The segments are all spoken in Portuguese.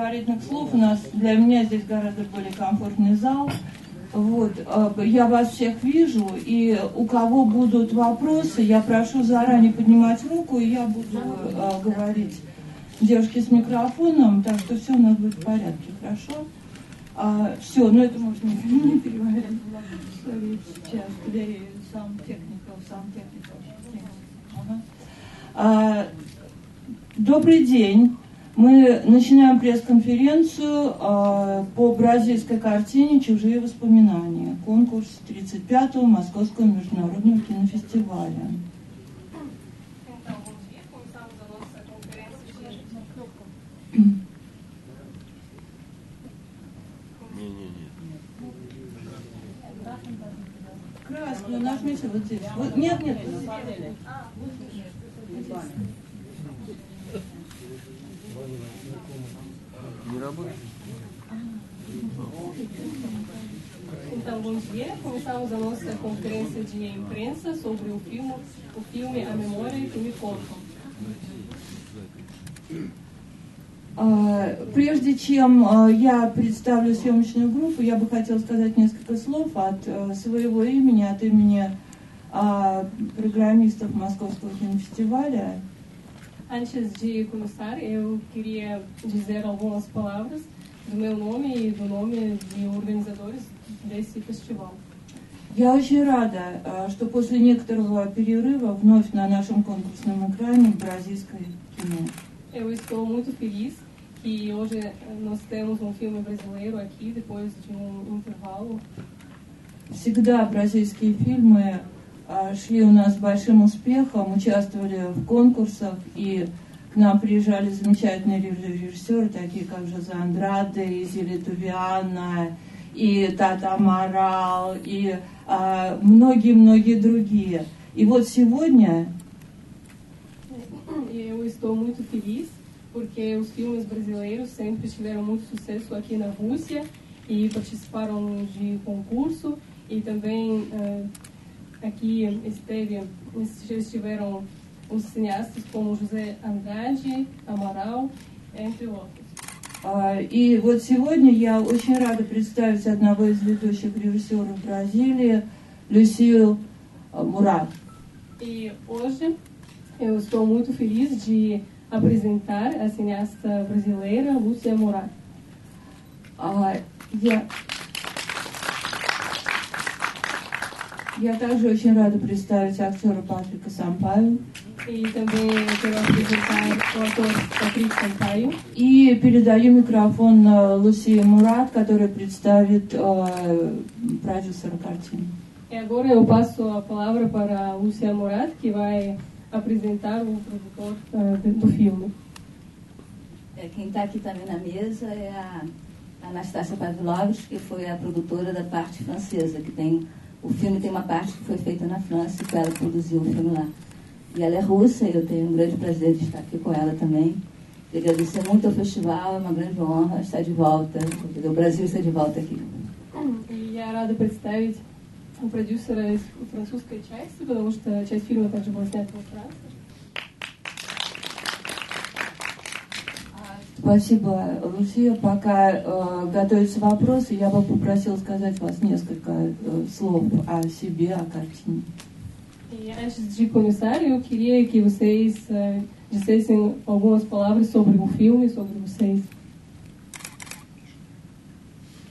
предварительных слов. У нас для меня здесь гораздо более комфортный зал. Вот, э, я вас всех вижу, и у кого будут вопросы, я прошу заранее поднимать руку, и я буду э, говорить девушке с микрофоном, так что все у нас будет в порядке, хорошо? А, все, ну это можно не переводить. Сейчас, today some technical, some technical Ага. А, добрый день. Мы начинаем пресс-конференцию э, по бразильской картине «Чужие воспоминания», конкурс 35-го Московского международного кинофестиваля. Красную нажмите вот здесь. Вот, нет, нет. Не работает? Então, bom dia. Começamos a nossa conferência de imprensa sobre o filme, o filme A Memória que me contam. Прежде чем я представлю съемочную группу, я бы хотела сказать несколько слов от своего имени, от имени программистов Московского кинофестиваля. Antes de começar, eu queria dizer algumas palavras do meu nome e do nome de organizadores desse festival. Я очень рада, что после некоторого перерыва вновь на нашем конкурсном экране бразильское кино. Eu estou muito feliz que hoje nós temos um filme brasileiro aqui depois de um intervalo. Всегда бразильские фильмы шли у нас с большим успехом, участвовали в конкурсах, и к нам приезжали замечательные режиссеры, такие как Жозе Андраде, Изили Тувиана, и Тата Амарал, и многие-многие а, другие. И вот сегодня... Eu estou muito feliz porque os filmes brasileiros sempre tiveram muito sucesso aqui na Rússia e participaram de concurso e também uh, Aqui esteve, estiveram os cineastas como José Andrade, Amaral, entre outros. И вот сегодня я очень рада представить одного из ведущих режиссеров Бразилии, Люсию Мурат. E hoje eu estou muito feliz de apresentar a cineasta brasileira Lúcia Murat. Я Я также очень рада представить актера Патрика Сампаю. И também quero apresentar o ator Patrick Sampaio. И передаю микрофон Луси Мурат, который представит э, продюсера картины. E agora eu passo a palavra para Lúcia Murat, que vai apresentar o produtor uh, do filme. É, quem está aqui também na mesa é a Anastácia Pavlovich, que foi a produtora da parte francesa, que tem o filme tem uma parte que foi feita na França, que ela produziu o filme lá. E ela é russa, e eu tenho um grande prazer de estar aqui com ela também. E agradecer muito ao festival, é uma grande honra estar de volta, o Brasil está de volta aqui. Я рада представить продюсера из французской части, потому что часть фильма также была снята во Франции. Спасибо, Лусия. Пока э, готовятся вопросы, я бы попросила сказать вас несколько э, слов о себе, о картине. E antes de começar, eu queria que vocês uh, dissessem algumas palavras sobre o filme, sobre vocês.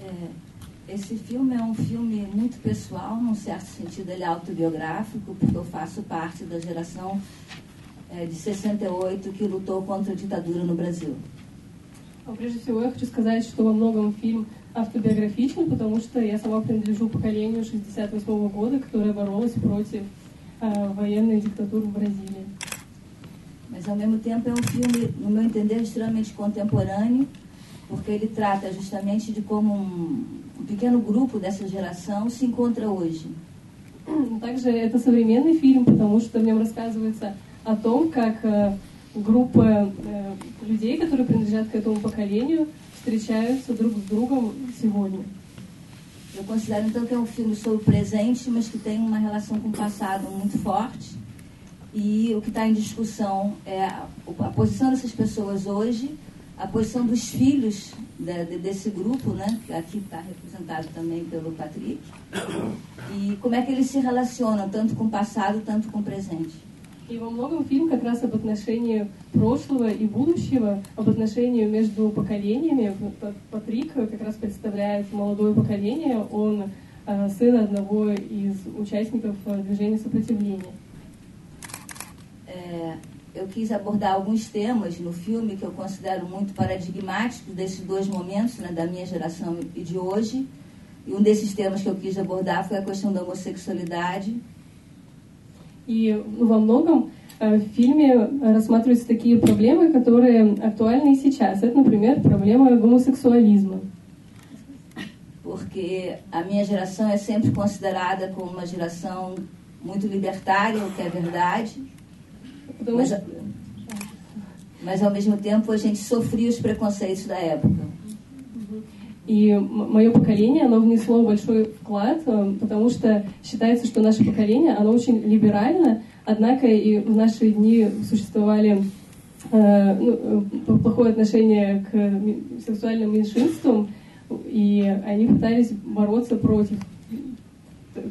É, esse filme é um filme muito pessoal, num certo sentido ele é autobiográfico, porque eu faço parte da geração é, de 68 que lutou contra a ditadura no Brasil. Прежде всего, я хочу сказать, что во многом фильм автобиографичен, потому что я сама принадлежу поколению 68 -го года, которое боролось против uh, военной диктатуры в Бразилии. Mas, ao mesmo tempo, é um filme, no meu entender, extremamente contemporâneo, porque ele trata justamente de como um, um pequeno grupo dessa geração se encontra hoje. Также это современный фильм, потому что в нем рассказывается о том, как группа э, людей, которые принадлежат к этому поколению, встречаются друг с другом сегодня. Eu considero então que é um filme sobre o presente, mas que tem uma relação com o passado muito forte. E o que está em discussão é a, a posição dessas pessoas hoje, a posição dos filhos desse grupo, né, que aqui está representado também pelo Patrick, e como é que eles se relacionam tanto com o passado, tanto com o presente. И во многом фильм как раз об отношении прошлого и будущего, об отношении между поколениями. Патрик как раз представляет молодое поколение, он э, сын одного из участников движения сопротивления. É, eu quis abordar alguns temas no filme que eu considero muito paradigmáticos desses dois momentos, né, da minha geração e de hoje. E um desses temas que eu quis abordar foi a questão da homossexualidade. И во многом в фильме рассматриваются такие проблемы, которые актуальны и сейчас. Это, например, проблема гомоссексуализма. Porque a minha geração é sempre considerada como uma geração muito libertária, o que é verdade. Mas, mas, ao mesmo tempo a gente sofria os preconceitos da época. И мое поколение, оно внесло большой вклад, потому что считается, что наше поколение, оно очень либерально, однако и в наши дни существовали э, ну, плохое отношение к сексуальным меньшинствам, и они пытались бороться против,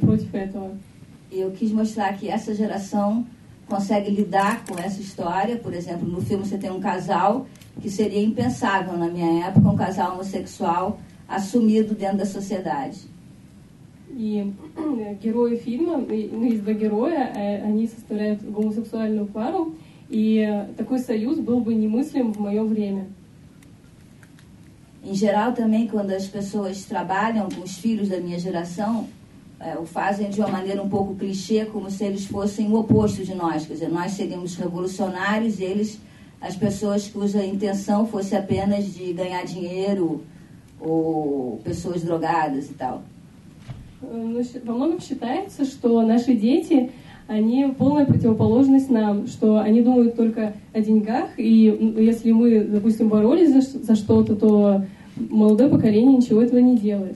против этого. Eu quis mostrar que essa geração consegue lidar com essa história. Por exemplo, no filme você tem um casal que seria impensável na minha época, um casal homossexual assumido dentro da sociedade. И герои фильма, ну, есть два героя, они составляют гомосексуальную пару, и такой союз был бы немыслим в мое время. Em geral, também, quando as pessoas trabalham com os filhos da minha geração, é, o fazem de uma maneira um pouco clichê, como se eles fossem o oposto de nós. Quer dizer, nós seríamos revolucionários e eles, as pessoas cuja intenção fosse apenas de ganhar dinheiro ou pessoas drogadas e tal. Во многом считается, что наши дети, они полная противоположность нам, что они думают только о деньгах, и если мы, допустим, боролись за, за что-то, то молодое поколение ничего этого не делает.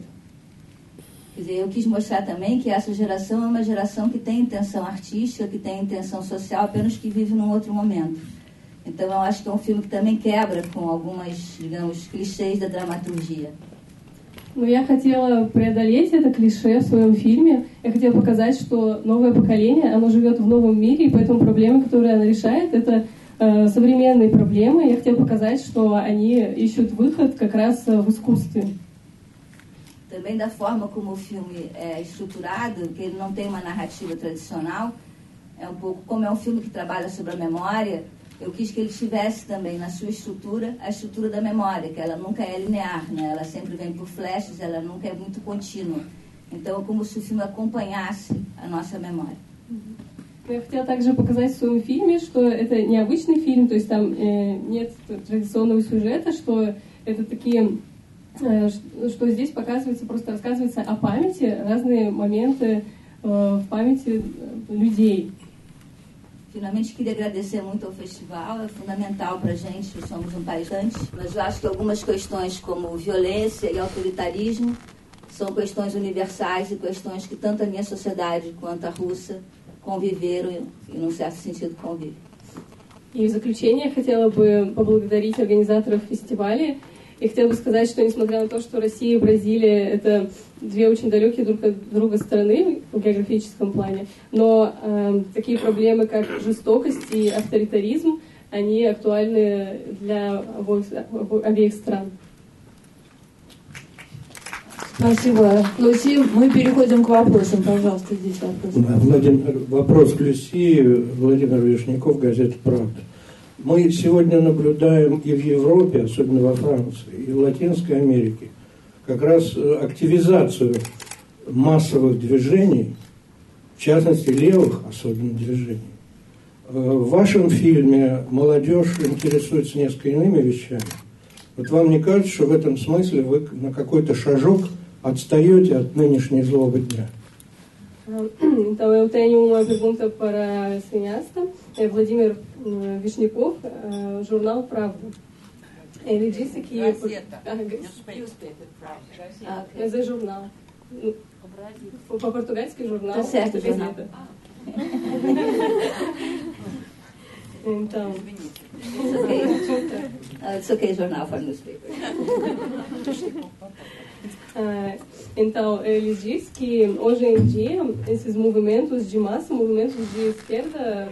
Quer dizer, eu quis mostrar também que essa geração é uma geração que tem intenção artística, que tem intenção social, apenas que vive num outro momento. Então eu acho que é um filme que também quebra com algumas, digamos, clichês da dramaturgia. Но я хотела преодолеть это клише в своем фильме. Я хотела показать, что новое поколение, оно живет в новом мире, и поэтому проблемы, которые оно решает, это э, современные проблемы. Я хотела показать, что они ищут выход как раз в искусстве. também da forma como o filme é estruturado, que ele não tem uma narrativa tradicional, é um pouco como é um filme que trabalha sobre a memória, eu quis que ele tivesse também na sua estrutura a estrutura da memória, que ela nunca é linear, né? ela sempre vem por flashes, ela nunca é muito contínua. Então, é como se o filme acompanhasse a nossa memória. Я хотела также показать в своем фильме, что это необычный фильм, то есть там э, нет традиционного сюжета, что это такие Э, что здесь показывается, просто рассказывается о памяти, разные моменты э, в памяти э, людей. Finalmente, queria agradecer muito ao festival, é fundamental para a gente, somos um país antes, mas eu acho que algumas questões como violência e autoritarismo são questões universais e questões que tanto a minha sociedade quanto a russa conviveram e, num certo sentido, convivem. И в заключение я хотела бы поблагодарить организаторов фестиваля И хотела бы сказать, что несмотря на то, что Россия и Бразилия — это две очень далекие друг от друга страны в географическом плане, но э, такие проблемы, как жестокость и авторитаризм, они актуальны для обоих, обеих стран. Спасибо. Луси, мы переходим к вопросам. Пожалуйста, здесь вопрос. Владимир, вопрос к Люси. Владимир Вишняков, газета «Правда». Мы сегодня наблюдаем и в Европе, особенно во Франции, и в Латинской Америке, как раз э, активизацию массовых движений, в частности левых особенно движений. Э, в вашем фильме молодежь интересуется несколько иными вещами. Вот вам не кажется, что в этом смысле вы на какой-то шажок отстаете от нынешней злобы дня? Então, eu tenho uma pergunta para a cineasta, Vladimir Vishnikov, jornal Pravda. Ele disse que... Gazeta. Ah, mas é jornal. Para português que jornal. Tá certo, jornal. Então... Uh, it's okay, jornal for newspaper. Então, ele diz que hoje em dia esses movimentos de massa, movimentos de esquerda,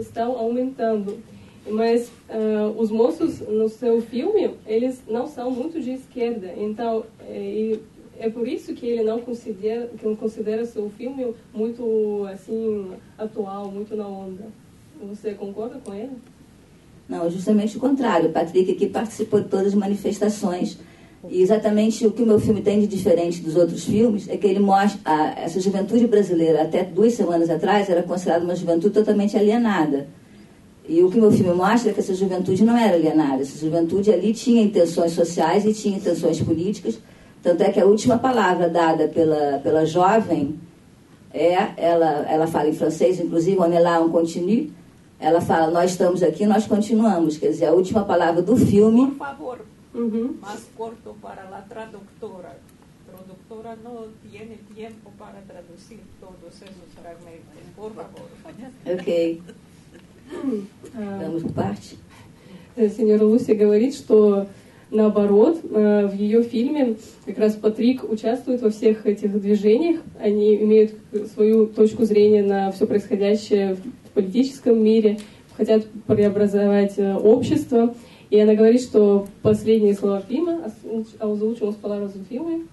estão aumentando. Mas ah, os moços no seu filme, eles não são muito de esquerda. Então, é, é por isso que ele não considera, que não considera seu filme muito assim atual, muito na onda. Você concorda com ele? Não, justamente o contrário. O Patrick aqui participou de todas as manifestações e exatamente o que o meu filme tem de diferente dos outros filmes é que ele mostra a, essa juventude brasileira até duas semanas atrás era considerada uma juventude totalmente alienada. E o que o meu filme mostra é que essa juventude não era alienada. Essa juventude ali tinha intenções sociais e tinha intenções políticas. Tanto é que a última palavra dada pela, pela jovem é, ela, ela fala em francês, inclusive, on est là, on continue. Ela fala, nós estamos aqui, nós continuamos. Quer dizer, a última palavra do filme... Por favor, Uhum. Más corto para la traductora. Traductora no tiene tiempo para traducir todos esos fragmentos. Por favor. Ok. Vamos por parte. Сеньора Луси говорит, что наоборот, в ее фильме как раз Патрик участвует во всех этих движениях. Они имеют свою точку зрения на все происходящее в политическом мире, хотят преобразовать общество. И она говорит, что последние слова filme, as últimas palavras do filme,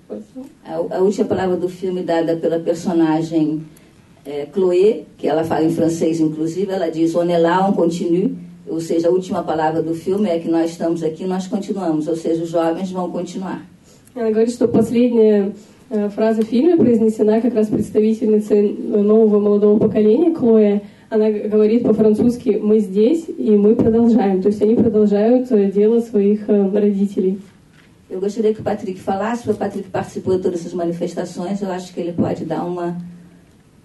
a, a última palavra do filme dada pela personagem é, Chloé, que ela fala em francês inclusive, ela diz on est là, on continue, ou seja, a última palavra do filme é que nós estamos aqui, nós continuamos, ou seja, os jovens vão continuar. Она говорит, что последняя фраза в фильме произнесена как раз представительницей нового молодого поколения, Клоя, она говорит по-французски «мы здесь, и мы продолжаем». То есть они продолжают дело своих родителей. Eu gostaria que o Patrick falasse, o Patrick participou de todas essas manifestações, eu acho que ele pode dar uma,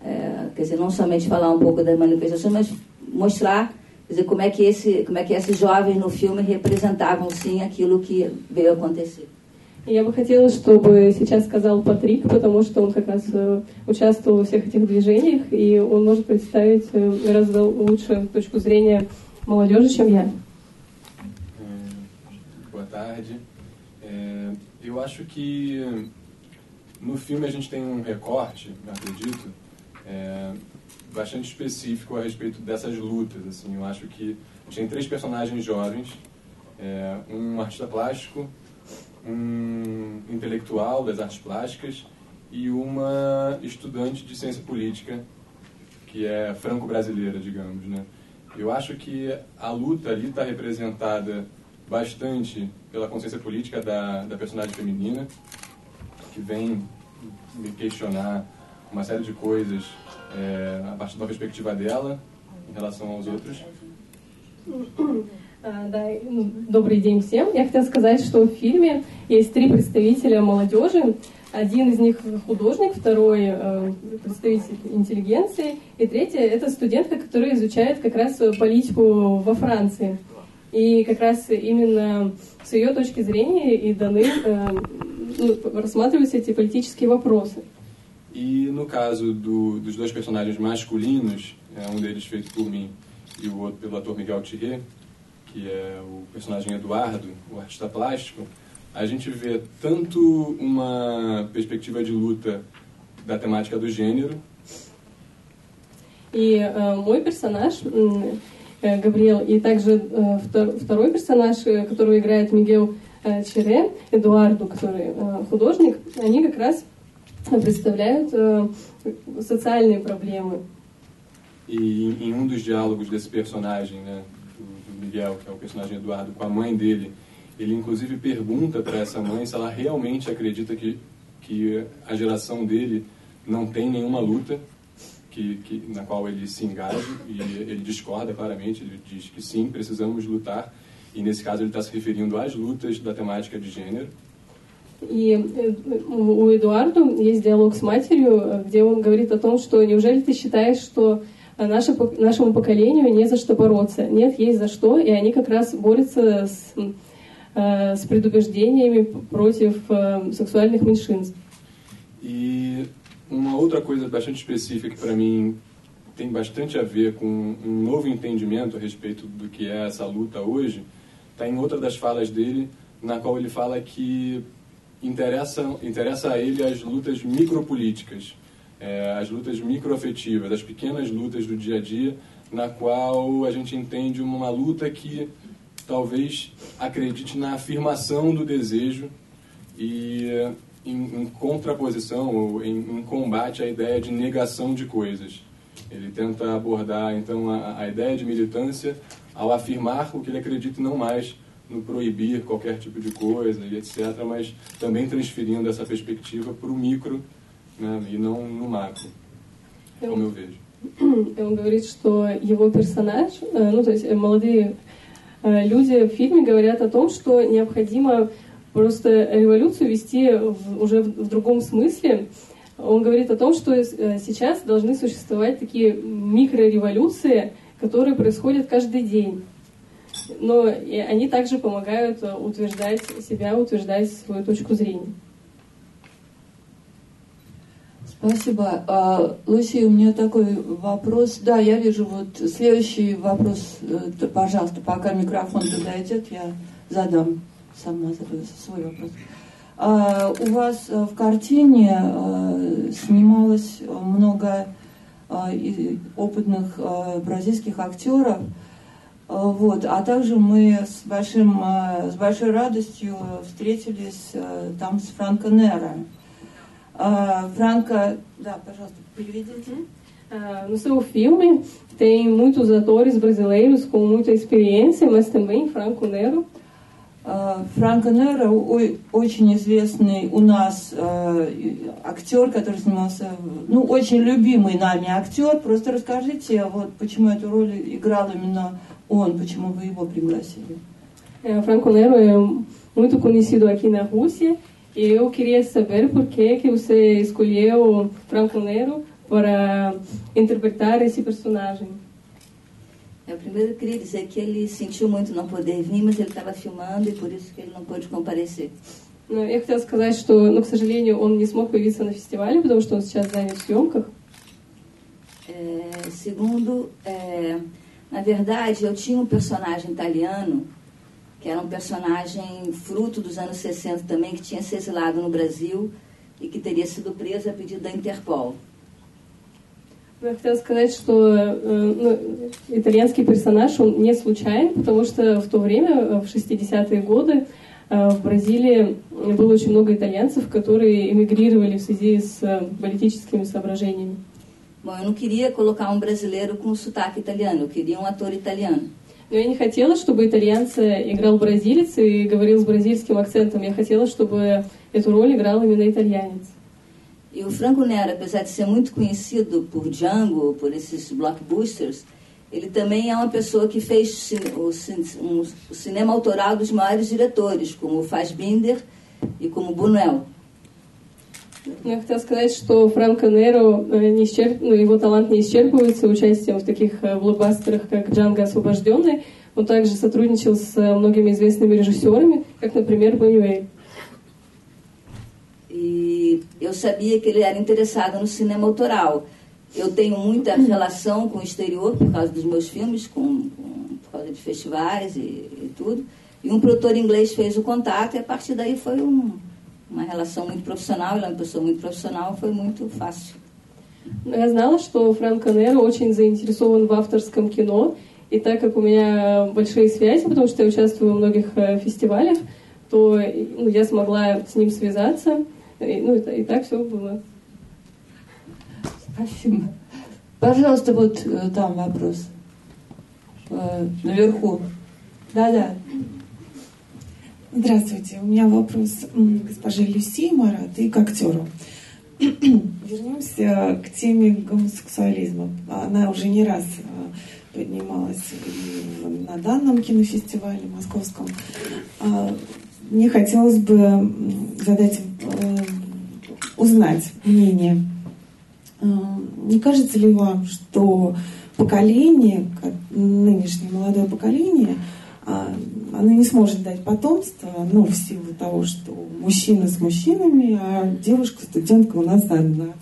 é, quer dizer, não somente falar um pouco das manifestações, mas mostrar, quer dizer, como é que esse, como é que esses jovens no filme representavam sim aquilo que veio acontecer. Я бы хотела, чтобы сейчас сказал Патрик, потому что он как раз э, участвовал во всех этих движениях, и он может представить э, гораздо лучше точку зрения молодежи, чем я. Boa tarde. É, eu acho que no filme a gente tem um recorte, acredito, é, bastante específico a respeito dessas lutas. Assim, eu acho que a gente tem três personagens jovens, é, um artista plástico, um intelectual das artes plásticas e uma estudante de ciência política, que é franco-brasileira, digamos. Né? Eu acho que a luta ali está representada bastante pela consciência política da, da personagem feminina, que vem me questionar uma série de coisas é, a partir da perspectiva dela em relação aos outros. Да, добрый день всем. Я хотела сказать, что в фильме есть три представителя молодежи. Один из них художник, второй э, представитель интеллигенции, и третий это студентка, которая изучает как раз политику во Франции. И как раз именно с ее точки зрения и даны э, ну, рассматриваются эти политические вопросы. E no caso do, dos dois personagens masculinos, é, um deles feito por mim e o outro pelo ator Miguel Thierry, que é o personagem Eduardo, o artista plástico, a gente vê tanto uma perspectiva de luta da temática do gênero. И э, мой персонаж э, Габриэл и также э, втор, второй персонаж, которого играет Мигел э, Чере, Эдуарду, который э, художник, они как раз представляют э, социальные проблемы. E em um dos diálogos desse personagem, né, Miguel, que é o personagem Eduardo, com a mãe dele, ele inclusive pergunta para essa mãe se ela realmente acredita que, que a geração dele não tem nenhuma luta que, que, na qual ele se engaja, e ele discorda claramente, ele diz que sim, precisamos lutar, e nesse caso ele está se referindo às lutas da temática de gênero. И у Эдуарда есть диалог с матерью, где он говорит о том, что неужели ты считаешь, что наше, нашему поколению не за что бороться. Нет, есть за что, и они как раз borются с, с предубеждениями против sexualных меньшинств. E uma outra coisa bastante específica que para mim tem bastante a ver com um novo entendimento a respeito do que é essa luta hoje está em outra das falas dele, na qual ele fala que interessa, interessa a ele as lutas micropolíticas, é, as lutas microafetivas, as pequenas lutas do dia a dia, na qual a gente entende uma luta que talvez acredite na afirmação do desejo e em, em contraposição ou em, em, combate à ideia de negação de coisas. Ele tenta abordar então a, a ideia de militância ao afirmar o que ele acredita e não mais no proibir qualquer tipo de coisa e etc, mas também transferindo essa perspectiva para o micro né, и não no macro, como eu vejo. Он говорит, что его персонаж, ну то есть молодые люди в фильме говорят о том, что необходимо просто революцию вести в, уже в, в другом смысле. Он говорит о том, что сейчас должны существовать такие микрореволюции, которые происходят каждый день. Но и они также помогают утверждать себя, утверждать свою точку зрения. Спасибо. А, Луси, у меня такой вопрос. Да, я вижу вот следующий вопрос. Э, пожалуйста, пока микрофон туда идет, я задам сама свой вопрос. А, у вас э, в картине а, снималось много опытных бразильских актеров. Вот. А также мы с, большим, с большой радостью встретились там с Франко Неро. Uh, Franca, dá, pожалуйста, переведите. Uh, no seu filme tem muitos atores brasileiros com muita experiência, mas também Franco Nero. Uh, Франко Неро очень известный у нас uh, актер, который снимался, ну, очень любимый нами актер. Просто расскажите, вот, почему эту роль играл именно он, почему вы его пригласили. Franco Nero é muito conhecido aqui na Rússia eu queria saber por que, que você escolheu Franco Nero para interpretar esse personagem. Eu primeiro queria dizer que ele sentiu muito não poder vir, mas ele estava filmando e por isso que ele não pôde comparecer. Я хотела сказать, что, ну, к сожалению, он не смог появиться на фестивале, потому что он сейчас занят в съемках. É, segundo, é, na verdade, eu tinha um personagem italiano que era um personagem fruto dos anos 60 também, que tinha se exilado no Brasil e que teria sido preso a pedido da Interpol. Я хотела сказать, что э, ну, итальянский персонаж, он не случайен, потому что в то время, в 60-е годы, э, в Бразилии было очень много итальянцев, которые эмигрировали в связи с политическими соображениями. Bom, eu não queria colocar um brasileiro com sotaque italiano, eu queria um ator italiano. Но я не хотела, чтобы итальянца играл бразилец и говорил с бразильским акцентом. Я хотела, чтобы эту роль играл именно итальянец. E o Franco Nero, apesar de ser muito conhecido por Django, por esses blockbusters, ele também é uma pessoa que fez o, um, o cinema autoral dos maiores diretores, como Fassbinder e como Buñuel. Я хотела сказать, что Франко Неро не исчерп... ну, его талант не исчерпывается участием в таких блокбастерах, как «Джанго освобожденный». Он также сотрудничал с многими известными режиссерами, как, например, Бонюэль. E eu sabia que ele era interessado no cinema autoral. Eu tenho muita relação com o exterior por causa dos meus filmes, com, com por causa de festivais e, e tudo. E um produtor inglês fez o contato e a partir daí foi um, uma relação muito profissional, ela é uma pessoa muito profissional, foi muito fácil. Я знала, что Фрэнк Канеро очень заинтересован в авторском кино, и так как у меня большие связи, потому что я участвую в многих фестивалях, то ну, я смогла с ним связаться, и, ну, и, и так все было. Спасибо. Пожалуйста, вот там вопрос. Наверху. Да-да. Здравствуйте. У меня вопрос к госпоже Люси Марат и к актеру. Вернемся к теме гомосексуализма. Она уже не раз э, поднималась на данном кинофестивале московском. А, мне хотелось бы задать, э, узнать мнение. Э, не кажется ли вам, что поколение, нынешнее молодое поколение, а, она не сможет дать потомство, ну, в силу того, что мужчина с мужчинами, а девушка, студентка у нас одна.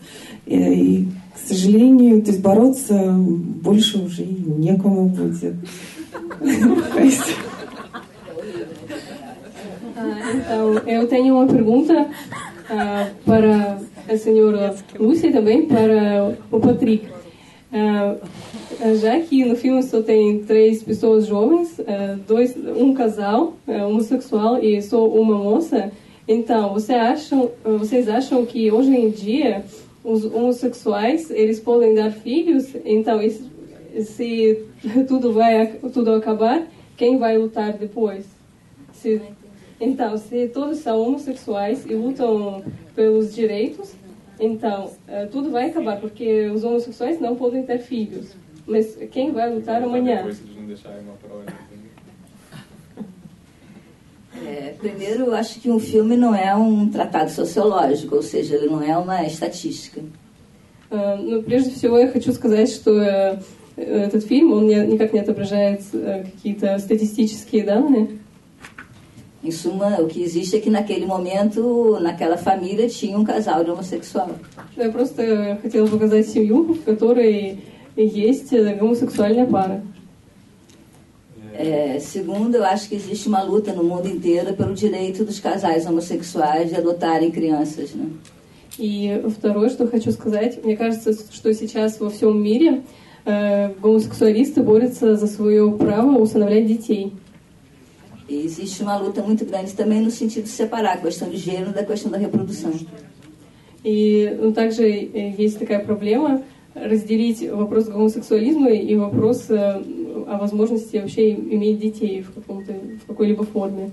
И, и к сожалению, то есть бороться больше уже и некому будет. Então, eu tenho uma pergunta ah, para a senhora Lúcia também para o Patrick. Ah, já que no filme só tem três pessoas jovens, ah, dois, um casal ah, homossexual e só uma moça, então você acham, vocês acham que hoje em dia os homossexuais eles podem dar filhos? Então, se tudo vai tudo acabar, quem vai lutar depois? Se, então, se todos são homossexuais e lutam pelos direitos, então tudo vai acabar, porque os homossexuais não podem ter filhos. Mas quem vai lutar amanhã? Depois se eles não deixarem uma prova. entendeu? É, primeiro, eu acho que um filme não é um tratado sociológico, ou seja, ele não é uma estatística. Э, Ну, прежде всего, я хочу сказать, что э, этот фильм, он не- никак не отображает э, какие-то статистические данные. Em suma, o que existe é que naquele momento, naquela família, tinha um casal de homossexual. Я просто хотела показать семью, в которой есть э, гомосексуальная пара. É, segundo, eu acho que existe uma luta no mundo inteiro pelo direito dos casais homossexuais de adotarem crianças. Né? И второе, что хочу сказать, мне кажется, что сейчас во всем мире э, гомосексуалисты борются за свое право усыновлять детей. E existe uma luta muito grande também no sentido de separar a questão de gênero da questão da reprodução. И ну, также э, есть такая проблема разделить вопрос гомосексуализма и вопрос э, о возможности вообще иметь детей в, каком-то, в какой-либо форме.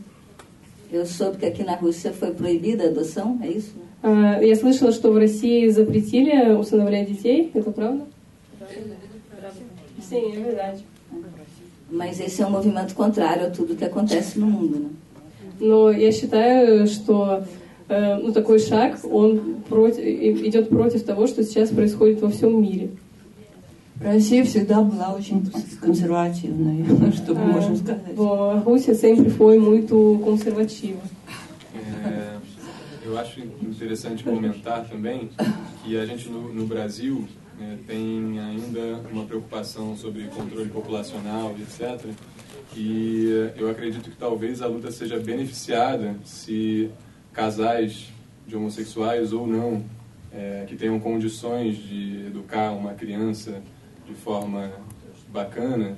Eu soube que aqui na Rússia foi proibida a adoção, é isso? А, Я слышала, что в России запретили усыновлять детей. Это правда? Sim, é verdade. Mas esse é um movimento contrário a tudo que acontece no mundo. Né? Но я считаю, что э, ну, такой шаг, он против, и- идет против того, что сейчас происходит во всем мире. Россия всегда была очень консервативной, что мы можем сказать. Bom, a Rússia sempre foi muito conservativa. É, eu acho interessante comentar também que a gente no, no Brasil né, tem ainda uma preocupação sobre controle populacional e etc. E eh, eu acredito que talvez a luta seja beneficiada se casais de homossexuais ou não eh, que tenham condições de educar uma criança de forma bacana,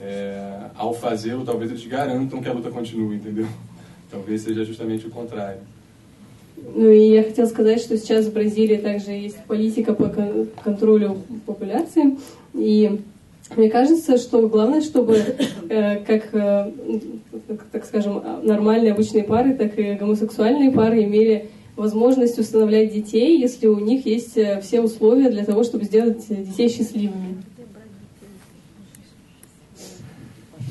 eh, ao fazê-lo, talvez eles garantam que a luta continue, entendeu? Talvez seja justamente o contrário. Ну и я хотела сказать, что сейчас в Бразилии также есть политика по кон- контролю популяции. И мне кажется, что главное, чтобы э, как, э, как, так скажем, нормальные обычные пары, так и гомосексуальные пары имели возможность усыновлять детей, если у них есть э, все условия для того, чтобы сделать детей счастливыми.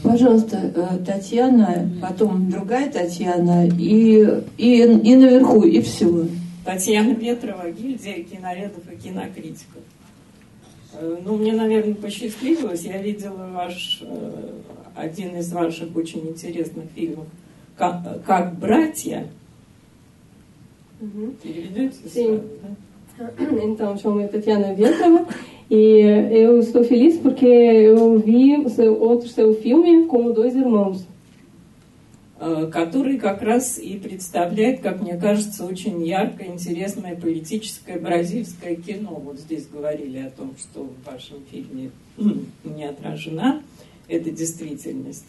Пожалуйста, э, Татьяна, потом другая Татьяна, и, и, и наверху, и все. Татьяна Ветрова, гильдия киноредов и кинокритиков. Э, Ну, мне, наверное, посчастливилось. Я видела ваш, э, один из ваших очень интересных фильмов «Как, как братья». Переведете? Sim. да? Então, chamo-me Tatiana Ventrava e eu estou feliz porque eu vi outro seu filme como dois irmãos. Э, который как раз и представляет, как мне кажется, очень яркое, интересное политическое бразильское кино. Вот здесь говорили о том, что в вашем фильме не отражена эта действительность.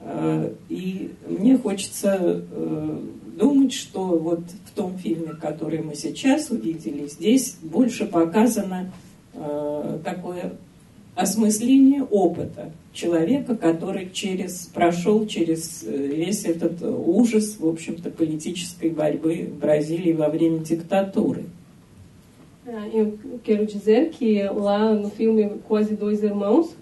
Э, И мне хочется э, думать, что вот в том фильме, который мы сейчас увидели, здесь больше показано такое осмысление опыта человека, который через, прошел через э, весь этот ужас, в общем-то, политической борьбы в Бразилии во время диктатуры. Ah, Eu quero dizer que lá no filme Quase Dois Irmãos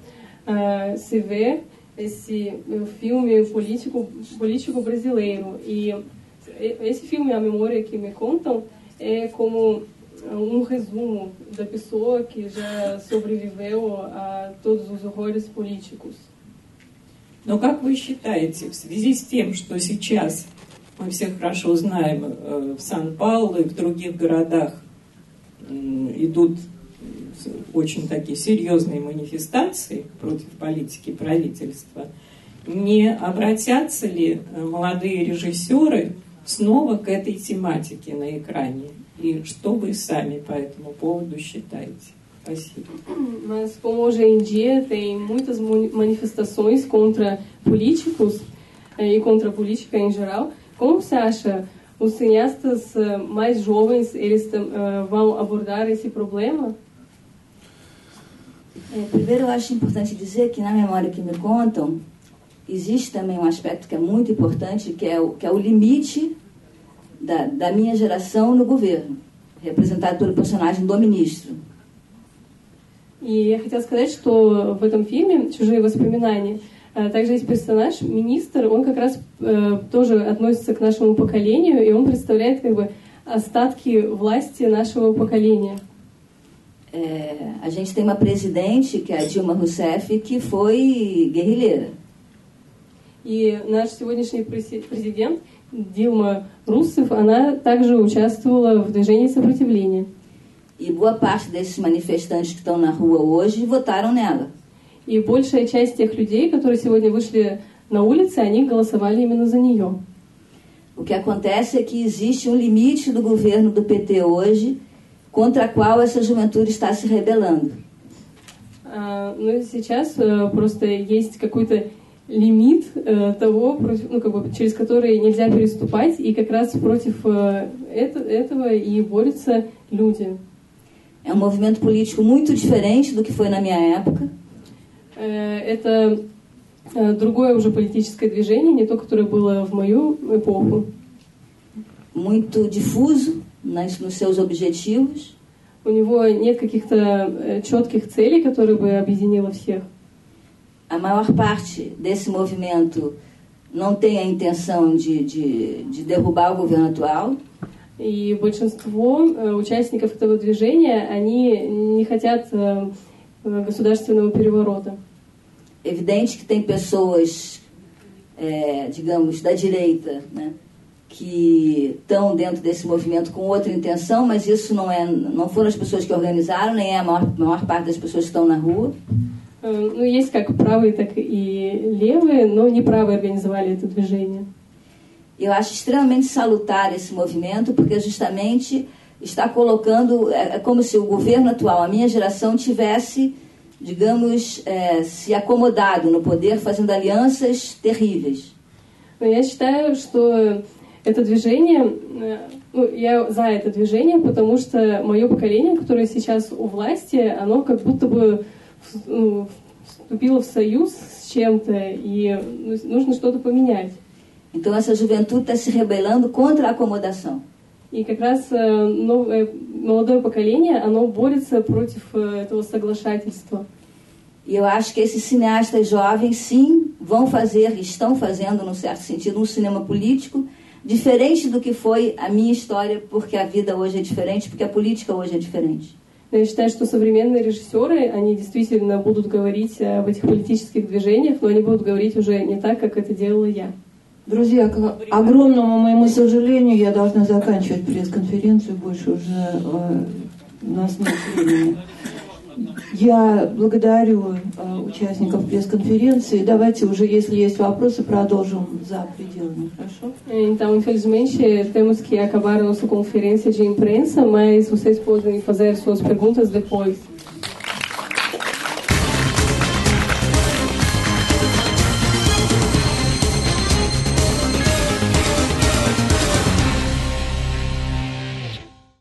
ah, se vê esse eh, filme político, político brasileiro. E esse filme, A Memória que me contam, é como um resumo da pessoa que já sobreviveu a todos os horrores políticos. Но как вы считаете, в связи с тем, что сейчас мы все хорошо знаем, э, в Сан-Паулу и в других городах идут очень такие серьезные манифестации против политики правительства, не обратятся ли молодые режиссеры снова к этой тематике на экране? И что вы sami по этому поводу считаете? Спасибо. Mas como hoje em dia tem muitas manifestações contra políticos e contra a política em geral, como você acha os cineastas mais jovens eles vão abordar esse problema? É, primeiro, eu acho importante dizer que na memória que me contam existe também um aspecto que é muito importante, que é o, que é o limite da, da minha geração no governo, representado pelo personagem do ministro. И я хотела сказать, что в этом фильме «Чужие воспоминания» также есть персонаж, министр, он как раз э, тоже относится к нашему поколению, и он представляет как бы остатки власти нашего поколения. É, a gente tem uma presidente, que é a Dilma Rousseff, que foi guerrilheira. И наш сегодняшний президент Дилма Руссев, она также участвовала в движении сопротивления. E boa parte desses manifestantes que estão na rua hoje votaram nela. И большая часть тех людей, которые сегодня вышли на улицы, они голосовали именно за нее. O que acontece é que existe um limite do governo do PT hoje contra a qual essa juventude está se rebelando. Uh, ну, сейчас uh, просто есть какой-то лимит э, того, против, ну, как бы, через который нельзя переступать, и как раз против э, это, этого и борются люди. É um movimento político muito diferente do que foi na minha época. Э, это э, другое уже политическое движение, не то, которое было в мою эпоху. Muito difuso nas, nos seus objetivos. У него нет каких-то э, четких целей, которые бы объединило всех. a maior parte desse movimento não tem a intenção de, de, de derrubar o governo atual. И большинство участников этого движения, они не хотят государственного переворота. Evidente que tem pessoas, é, digamos, da direita, né, que estão dentro desse movimento com outra intenção, mas isso não é, não foram as pessoas que organizaram, nem é a maior, maior parte das pessoas que estão na rua. Ну, есть как правые, так и левые, но не правые организовали это движение. Eu acho extremamente salutar esse movimento, porque justamente está colocando, é, é como se o governo atual, a minha geração, tivesse, digamos, é, se acomodado no poder, fazendo alianças terríveis. Я считаю, что это движение, ну, я за это движение, потому что мое поколение, которое сейчас у власти, оно как будто бы вступила в союз с чем-то, и нужно что-то поменять. Então essa juventude está se rebelando contra a acomodação. И как раз новое, молодое поколение, оно борется против этого соглашательства. E eu acho que esses cineastas jovens, sim, vão fazer, estão fazendo, num certo sentido, um cinema político diferente do que foi a minha história, porque a vida hoje é diferente, porque a política hoje é diferente. Я считаю, что современные режиссеры, они действительно будут говорить об этих политических движениях, но они будут говорить уже не так, как это делала я. Друзья, к огромному моему сожалению, я должна заканчивать пресс-конференцию, больше уже э, у нас нет времени. Я благодарю э, участников пресс-конференции. Давайте уже, если есть вопросы, продолжим за пределами, хорошо? Então, infelizmente, temos que acabar a nossa conferência de imprensa, mas vocês podem fazer suas perguntas depois.